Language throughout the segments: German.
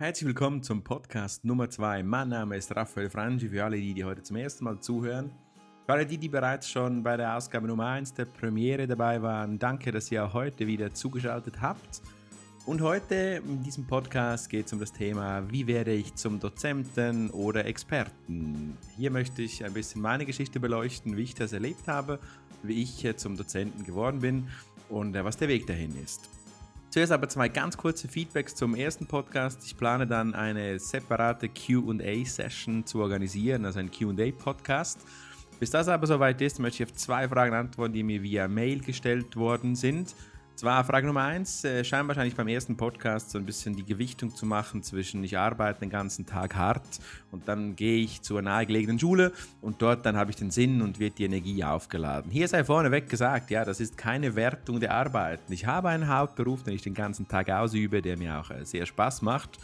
Herzlich willkommen zum Podcast Nummer 2. Mein Name ist Raphael Frangi, für alle, die, die heute zum ersten Mal zuhören. Für alle, die, die bereits schon bei der Ausgabe Nummer 1 der Premiere dabei waren, danke, dass ihr heute wieder zugeschaltet habt. Und heute in diesem Podcast geht es um das Thema, wie werde ich zum Dozenten oder Experten. Hier möchte ich ein bisschen meine Geschichte beleuchten, wie ich das erlebt habe, wie ich zum Dozenten geworden bin und äh, was der Weg dahin ist. Zuerst aber zwei ganz kurze Feedbacks zum ersten Podcast. Ich plane dann eine separate QA-Session zu organisieren, also ein QA-Podcast. Bis das aber soweit ist, möchte ich auf zwei Fragen antworten, die mir via Mail gestellt worden sind. Zwar Frage Nummer eins, äh, scheint wahrscheinlich beim ersten Podcast so ein bisschen die Gewichtung zu machen zwischen ich arbeite den ganzen Tag hart und dann gehe ich zur nahegelegenen Schule und dort dann habe ich den Sinn und wird die Energie aufgeladen. Hier sei vorneweg gesagt, ja, das ist keine Wertung der Arbeit. Ich habe einen Hauptberuf, den ich den ganzen Tag ausübe, der mir auch äh, sehr Spaß macht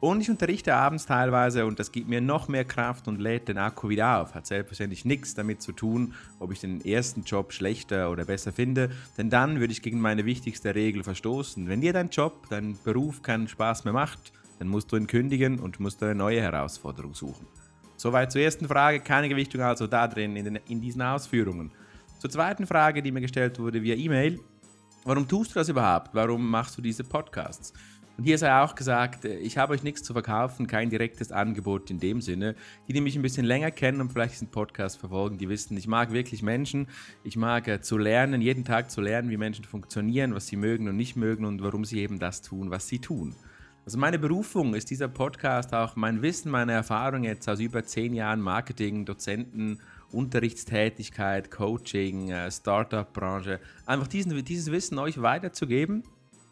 und ich unterrichte abends teilweise und das gibt mir noch mehr Kraft und lädt den Akku wieder auf. Hat selbstverständlich nichts damit zu tun, ob ich den ersten Job schlechter oder besser finde, denn dann würde ich gegen meine wichtigste Regel verstoßen. Wenn dir dein Job, dein Beruf keinen Spaß mehr macht, dann musst du ihn kündigen und musst eine neue Herausforderung suchen. Soweit zur ersten Frage, keine Gewichtung also da drin in, den, in diesen Ausführungen. Zur zweiten Frage, die mir gestellt wurde via E-Mail, warum tust du das überhaupt? Warum machst du diese Podcasts? Und hier sei auch gesagt, äh, ich habe euch nichts zu verkaufen, kein direktes Angebot in dem Sinne. Die, die mich ein bisschen länger kennen und vielleicht diesen Podcast verfolgen, die wissen, ich mag wirklich Menschen. Ich mag äh, zu lernen, jeden Tag zu lernen, wie Menschen funktionieren, was sie mögen und nicht mögen und warum sie eben das tun, was sie tun. Also meine Berufung ist dieser Podcast auch mein Wissen, meine Erfahrung jetzt aus über zehn Jahren Marketing, Dozenten, Unterrichtstätigkeit, Coaching, äh, Startup-Branche, einfach diesen, dieses Wissen euch weiterzugeben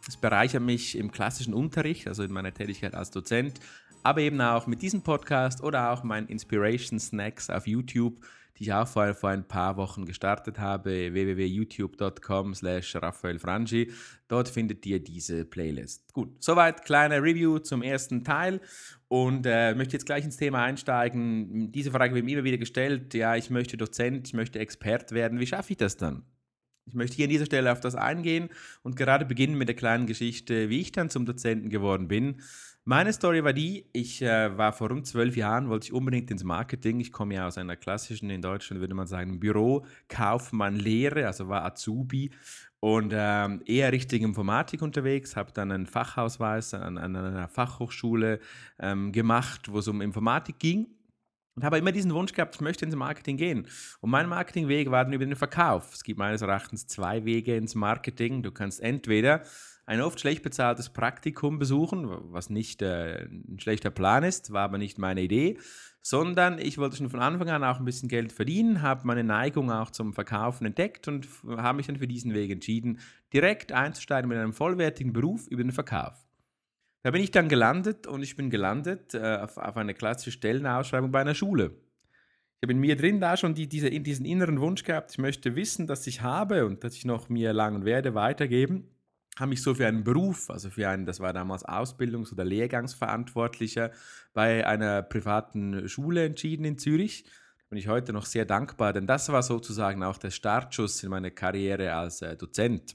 es bereichert mich im klassischen Unterricht, also in meiner Tätigkeit als Dozent, aber eben auch mit diesem Podcast oder auch meinen Inspiration Snacks auf YouTube, die ich auch vor, vor ein paar Wochen gestartet habe, www.youtube.com slash Raphael Frangi. Dort findet ihr diese Playlist. Gut, soweit kleine Review zum ersten Teil und äh, möchte jetzt gleich ins Thema einsteigen. Diese Frage wird mir immer wieder gestellt, ja, ich möchte Dozent, ich möchte Expert werden, wie schaffe ich das dann? Ich möchte hier an dieser Stelle auf das eingehen und gerade beginnen mit der kleinen Geschichte, wie ich dann zum Dozenten geworden bin. Meine Story war die, ich äh, war vor rund zwölf Jahren, wollte ich unbedingt ins Marketing. Ich komme ja aus einer klassischen, in Deutschland würde man sagen, Büro, Kaufmann, Lehre, also war Azubi und ähm, eher Richtung Informatik unterwegs, habe dann einen Fachausweis an, an einer Fachhochschule ähm, gemacht, wo es um Informatik ging und habe immer diesen Wunsch gehabt, ich möchte ins Marketing gehen. Und mein Marketingweg war dann über den Verkauf. Es gibt meines Erachtens zwei Wege ins Marketing. Du kannst entweder ein oft schlecht bezahltes Praktikum besuchen, was nicht äh, ein schlechter Plan ist, war aber nicht meine Idee, sondern ich wollte schon von Anfang an auch ein bisschen Geld verdienen, habe meine Neigung auch zum Verkaufen entdeckt und habe mich dann für diesen Weg entschieden, direkt einzusteigen mit einem vollwertigen Beruf über den Verkauf. Da bin ich dann gelandet und ich bin gelandet äh, auf, auf, eine klassische Stellenausschreibung bei einer Schule. Ich habe in mir drin da schon die, diese, diesen inneren Wunsch gehabt, ich möchte wissen, dass ich habe und dass ich noch mir lang werde weitergeben. Habe mich so für einen Beruf, also für einen, das war damals Ausbildungs- oder Lehrgangsverantwortlicher bei einer privaten Schule entschieden in Zürich. Bin ich heute noch sehr dankbar, denn das war sozusagen auch der Startschuss in meine Karriere als äh, Dozent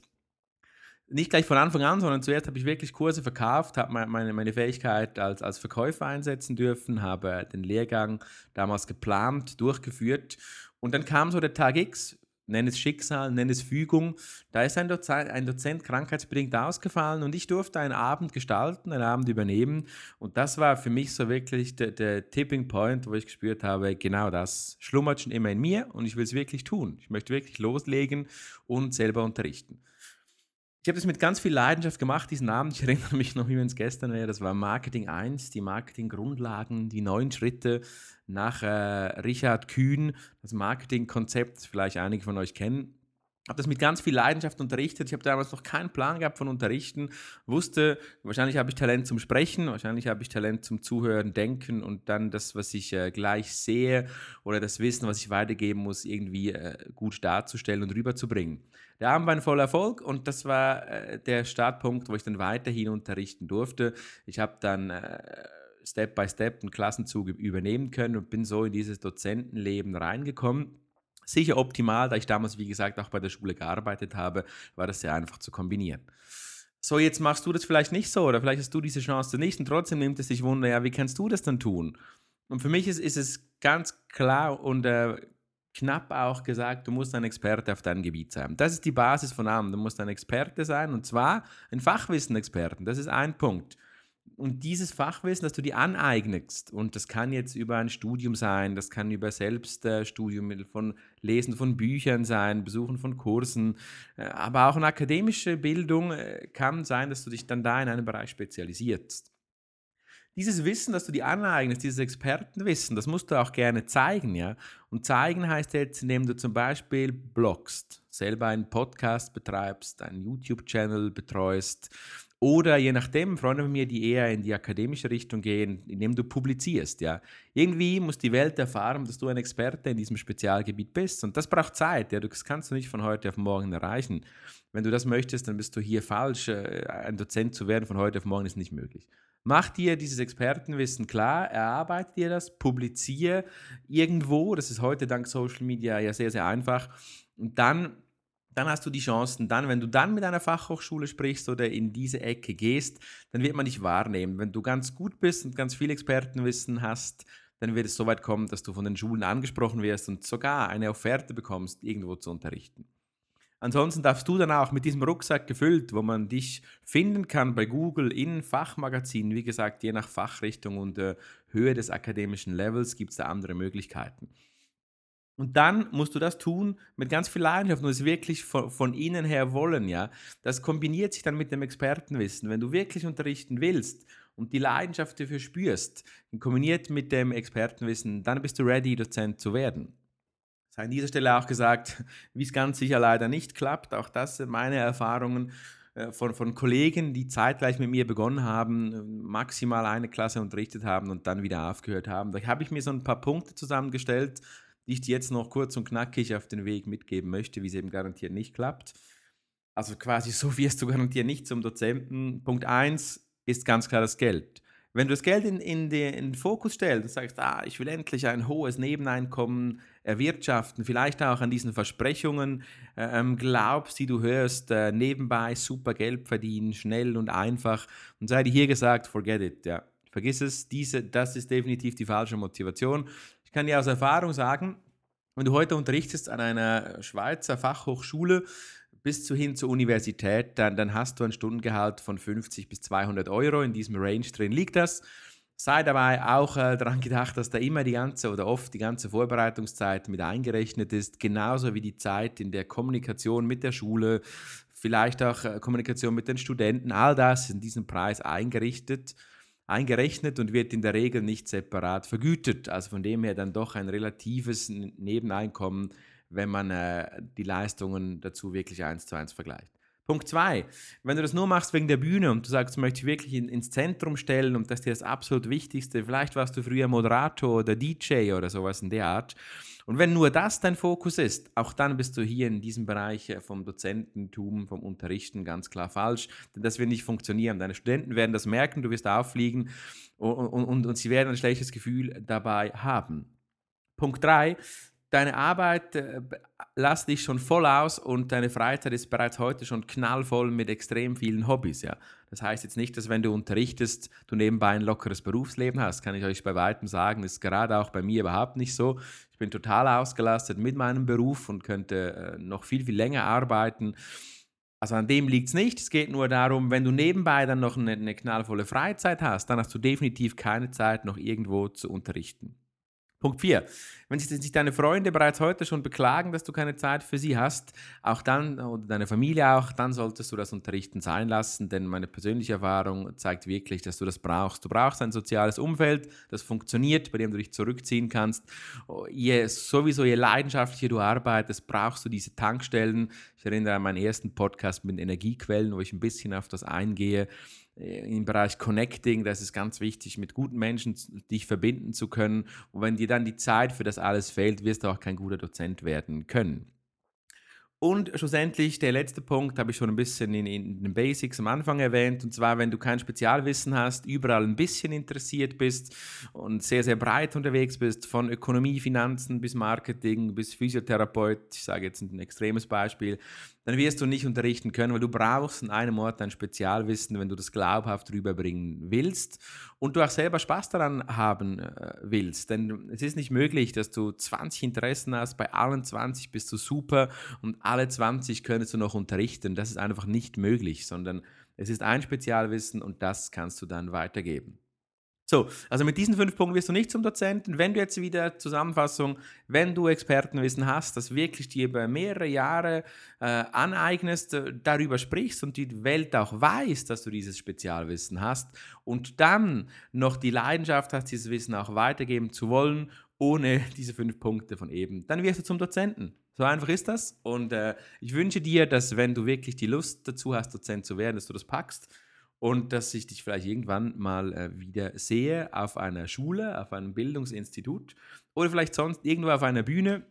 nicht gleich von Anfang an, sondern zuerst habe ich wirklich Kurse verkauft, habe meine, meine Fähigkeit als, als Verkäufer einsetzen dürfen, habe den Lehrgang damals geplant, durchgeführt und dann kam so der Tag X, nenne es Schicksal, nenne es Fügung, da ist ein Dozent, ein Dozent krankheitsbedingt ausgefallen und ich durfte einen Abend gestalten, einen Abend übernehmen und das war für mich so wirklich der, der Tipping Point, wo ich gespürt habe, genau das schlummert schon immer in mir und ich will es wirklich tun. Ich möchte wirklich loslegen und selber unterrichten. Ich habe das mit ganz viel Leidenschaft gemacht, diesen Abend. Ich erinnere mich noch, wie wenn es gestern wäre. Das war Marketing 1, die Marketinggrundlagen, die neun Schritte nach äh, Richard Kühn, das Marketingkonzept, vielleicht einige von euch kennen habe das mit ganz viel Leidenschaft unterrichtet. Ich habe damals noch keinen Plan gehabt von Unterrichten, wusste, wahrscheinlich habe ich Talent zum Sprechen, wahrscheinlich habe ich Talent zum Zuhören, Denken und dann das, was ich äh, gleich sehe oder das Wissen, was ich weitergeben muss, irgendwie äh, gut darzustellen und rüberzubringen. Der Abend war ein voller Erfolg und das war äh, der Startpunkt, wo ich dann weiterhin unterrichten durfte. Ich habe dann äh, Step by Step einen Klassenzug übernehmen können und bin so in dieses Dozentenleben reingekommen sicher optimal, da ich damals, wie gesagt, auch bei der Schule gearbeitet habe, war das sehr einfach zu kombinieren. So, jetzt machst du das vielleicht nicht so oder vielleicht hast du diese Chance nicht und trotzdem nimmt es dich Wunder, ja, wie kannst du das dann tun? Und für mich ist, ist es ganz klar und äh, knapp auch gesagt, du musst ein Experte auf deinem Gebiet sein. Das ist die Basis von allem. Du musst ein Experte sein und zwar ein Fachwissen-Experten. Das ist ein Punkt und dieses Fachwissen, das du dir aneignest, und das kann jetzt über ein Studium sein, das kann über Selbststudium von Lesen von Büchern sein, Besuchen von Kursen, äh, aber auch eine akademische Bildung äh, kann sein, dass du dich dann da in einem Bereich spezialisierst. Dieses Wissen, das du dir aneignest, dieses Expertenwissen, das musst du auch gerne zeigen, ja. Und zeigen heißt jetzt, indem du zum Beispiel bloggst, selber einen Podcast betreibst, einen YouTube-Channel betreust, oder je nachdem, Freunde von mir, die eher in die akademische Richtung gehen, indem du publizierst, ja. Irgendwie muss die Welt erfahren, dass du ein Experte in diesem Spezialgebiet bist. Und das braucht Zeit, ja. Das kannst du nicht von heute auf morgen erreichen. Wenn du das möchtest, dann bist du hier falsch. Äh, ein Dozent zu werden von heute auf morgen ist nicht möglich. Mach dir dieses Expertenwissen klar, erarbeite dir das, publiziere irgendwo. Das ist heute dank Social Media ja sehr, sehr einfach. Und dann dann hast du die Chancen. Dann, wenn du dann mit einer Fachhochschule sprichst oder in diese Ecke gehst, dann wird man dich wahrnehmen. Wenn du ganz gut bist und ganz viel Expertenwissen hast, dann wird es so weit kommen, dass du von den Schulen angesprochen wirst und sogar eine Offerte bekommst, irgendwo zu unterrichten. Ansonsten darfst du dann auch mit diesem Rucksack gefüllt, wo man dich finden kann bei Google in Fachmagazinen, wie gesagt, je nach Fachrichtung und äh, Höhe des akademischen Levels gibt es da andere Möglichkeiten. Und dann musst du das tun mit ganz viel Leidenschaft und es wirklich von, von innen her wollen, ja. Das kombiniert sich dann mit dem Expertenwissen. Wenn du wirklich unterrichten willst und die Leidenschaft dafür spürst, kombiniert mit dem Expertenwissen, dann bist du ready, Dozent zu werden. Sei an dieser Stelle auch gesagt, wie es ganz sicher leider nicht klappt. Auch das sind meine Erfahrungen äh, von, von Kollegen, die zeitgleich mit mir begonnen haben, maximal eine Klasse unterrichtet haben und dann wieder aufgehört haben. Da habe ich mir so ein paar Punkte zusammengestellt, die ich dir jetzt noch kurz und knackig auf den Weg mitgeben möchte, wie es eben garantiert nicht klappt. Also quasi so wirst du garantiert nicht zum Dozenten. Punkt 1 ist ganz klar das Geld. Wenn du das Geld in, in, den, in den Fokus stellst und sagst, ah, ich will endlich ein hohes Nebeneinkommen erwirtschaften, vielleicht auch an diesen Versprechungen äh, ähm, glaubst, die du hörst, äh, nebenbei super Geld verdienen, schnell und einfach, und sei dir hier gesagt, forget it, ja. Vergiss es, diese, das ist definitiv die falsche Motivation. Ich kann dir aus Erfahrung sagen, wenn du heute unterrichtest an einer Schweizer Fachhochschule bis hin zur Universität, dann, dann hast du ein Stundengehalt von 50 bis 200 Euro. In diesem Range drin liegt das. Sei dabei auch äh, daran gedacht, dass da immer die ganze oder oft die ganze Vorbereitungszeit mit eingerechnet ist, genauso wie die Zeit in der Kommunikation mit der Schule, vielleicht auch äh, Kommunikation mit den Studenten. All das in diesem Preis eingerichtet eingerechnet und wird in der Regel nicht separat vergütet. Also von dem her dann doch ein relatives Nebeneinkommen, wenn man äh, die Leistungen dazu wirklich eins zu eins vergleicht. Punkt zwei, wenn du das nur machst wegen der Bühne und du sagst, du möchtest wirklich in, ins Zentrum stellen und das ist dir das absolut Wichtigste, vielleicht warst du früher Moderator oder DJ oder sowas in der Art. Und wenn nur das dein Fokus ist, auch dann bist du hier in diesem Bereich äh, vom Dozententum, vom Unterrichten ganz klar falsch, denn das wird nicht funktionieren. Deine Studenten werden das merken, du wirst auffliegen und, und, und, und sie werden ein schlechtes Gefühl dabei haben. Punkt drei, deine Arbeit äh, lass dich schon voll aus und deine Freizeit ist bereits heute schon knallvoll mit extrem vielen Hobbys. Ja. Das heißt jetzt nicht, dass wenn du unterrichtest, du nebenbei ein lockeres Berufsleben hast. Kann ich euch bei weitem sagen, ist gerade auch bei mir überhaupt nicht so. Ich bin total ausgelastet mit meinem Beruf und könnte äh, noch viel, viel länger arbeiten. Also an dem liegt es nicht. Es geht nur darum, wenn du nebenbei dann noch eine, eine knallvolle Freizeit hast, dann hast du definitiv keine Zeit, noch irgendwo zu unterrichten. Punkt 4. Wenn sich deine Freunde bereits heute schon beklagen, dass du keine Zeit für sie hast, auch dann, oder deine Familie auch, dann solltest du das Unterrichten sein lassen, denn meine persönliche Erfahrung zeigt wirklich, dass du das brauchst. Du brauchst ein soziales Umfeld, das funktioniert, bei dem du dich zurückziehen kannst. Je, sowieso, je leidenschaftlicher du arbeitest, brauchst du diese Tankstellen. Ich erinnere an meinen ersten Podcast mit Energiequellen, wo ich ein bisschen auf das eingehe. Äh, im Bereich Connecting, das ist ganz wichtig, mit guten Menschen dich verbinden zu können. Und wenn dir dann die Zeit für das alles fehlt, wirst du auch kein guter Dozent werden können. Und schlussendlich, der letzte Punkt habe ich schon ein bisschen in, in, den Basics am Anfang erwähnt, und zwar, wenn du kein Spezialwissen hast, überall ein bisschen interessiert bist und sehr, sehr breit unterwegs bist, von Ökonomie, Finanzen bis Marketing, bis Physiotherapeut, ich sage jetzt ein extremes Beispiel, dann wirst du nicht unterrichten können, weil du brauchst an einem Ort ein Spezialwissen, wenn du das glaubhaft rüberbringen willst und du auch selber Spaß daran haben äh, willst. Denn es ist nicht möglich, dass du 20 Interessen hast, bei allen 20 bist du super und alle 20 könntest du noch unterrichten. Das ist einfach nicht möglich, sondern es ist ein Spezialwissen und das kannst du dann weitergeben. So, also mit diesen fünf Punkten wirst du nicht zum Dozenten. Wenn du jetzt wieder Zusammenfassung, wenn du Expertenwissen hast, das wirklich dir über mehrere Jahre äh, aneignest, äh, darüber sprichst und die Welt auch weiß, dass du dieses Spezialwissen hast und dann noch die Leidenschaft hast, dieses Wissen auch weitergeben zu wollen, ohne diese fünf Punkte von eben, dann wirst du zum Dozenten. So einfach ist das. Und äh, ich wünsche dir, dass wenn du wirklich die Lust dazu hast, Dozent zu werden, dass du das packst und dass ich dich vielleicht irgendwann mal äh, wieder sehe auf einer Schule, auf einem Bildungsinstitut oder vielleicht sonst irgendwo auf einer Bühne.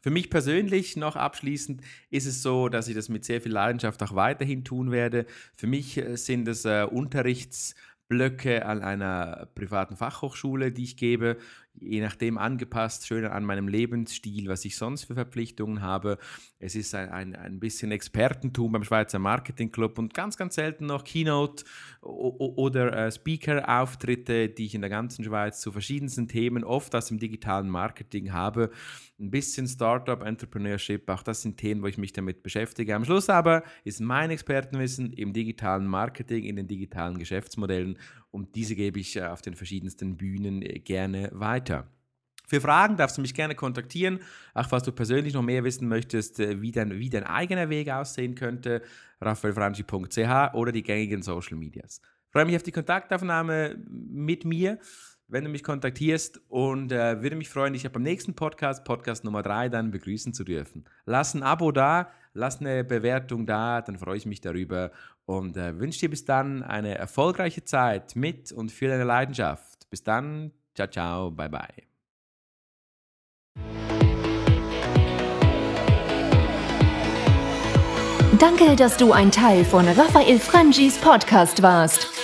Für mich persönlich noch abschließend ist es so, dass ich das mit sehr viel Leidenschaft auch weiterhin tun werde. Für mich äh, sind es äh, Unterrichtsblöcke an einer privaten Fachhochschule, die ich gebe, je nachdem angepasst, schön an meinem Lebensstil, was ich sonst für Verpflichtungen habe. Es ist ein, ein, ein bisschen Expertentum beim Schweizer Marketing Club und ganz, ganz selten noch Keynote oder äh, Speaker-Auftritte, die ich in der ganzen Schweiz zu verschiedensten Themen, oft aus dem digitalen Marketing habe. Ein bisschen Startup, Entrepreneurship, auch das sind Themen, wo ich mich damit beschäftige. Am Schluss aber ist mein Expertenwissen im digitalen Marketing, in den digitalen Geschäftsmodellen und diese gebe ich äh, auf den verschiedensten Bühnen äh, gerne weiter. Für Fragen darfst du mich gerne kontaktieren, auch falls du persönlich noch mehr wissen möchtest, äh, wie dein, wie dein eigener Weg aussehen könnte, raffaelfranchi.ch oder die gängigen Social Medias. Ich freue mich auf die Kontaktaufnahme mit mir, wenn du mich kontaktierst und äh, würde mich freuen, dich beim nächsten Podcast, Podcast Nummer 3, dann begrüßen zu dürfen. Lass ein Abo da, lass eine Bewertung da, dann freue ich mich darüber und äh, wünsche dir bis dann eine erfolgreiche Zeit mit und für deine Leidenschaft. Bis dann, ciao, ciao, bye, bye. Danke, dass du ein Teil von Raphael Frangis Podcast warst.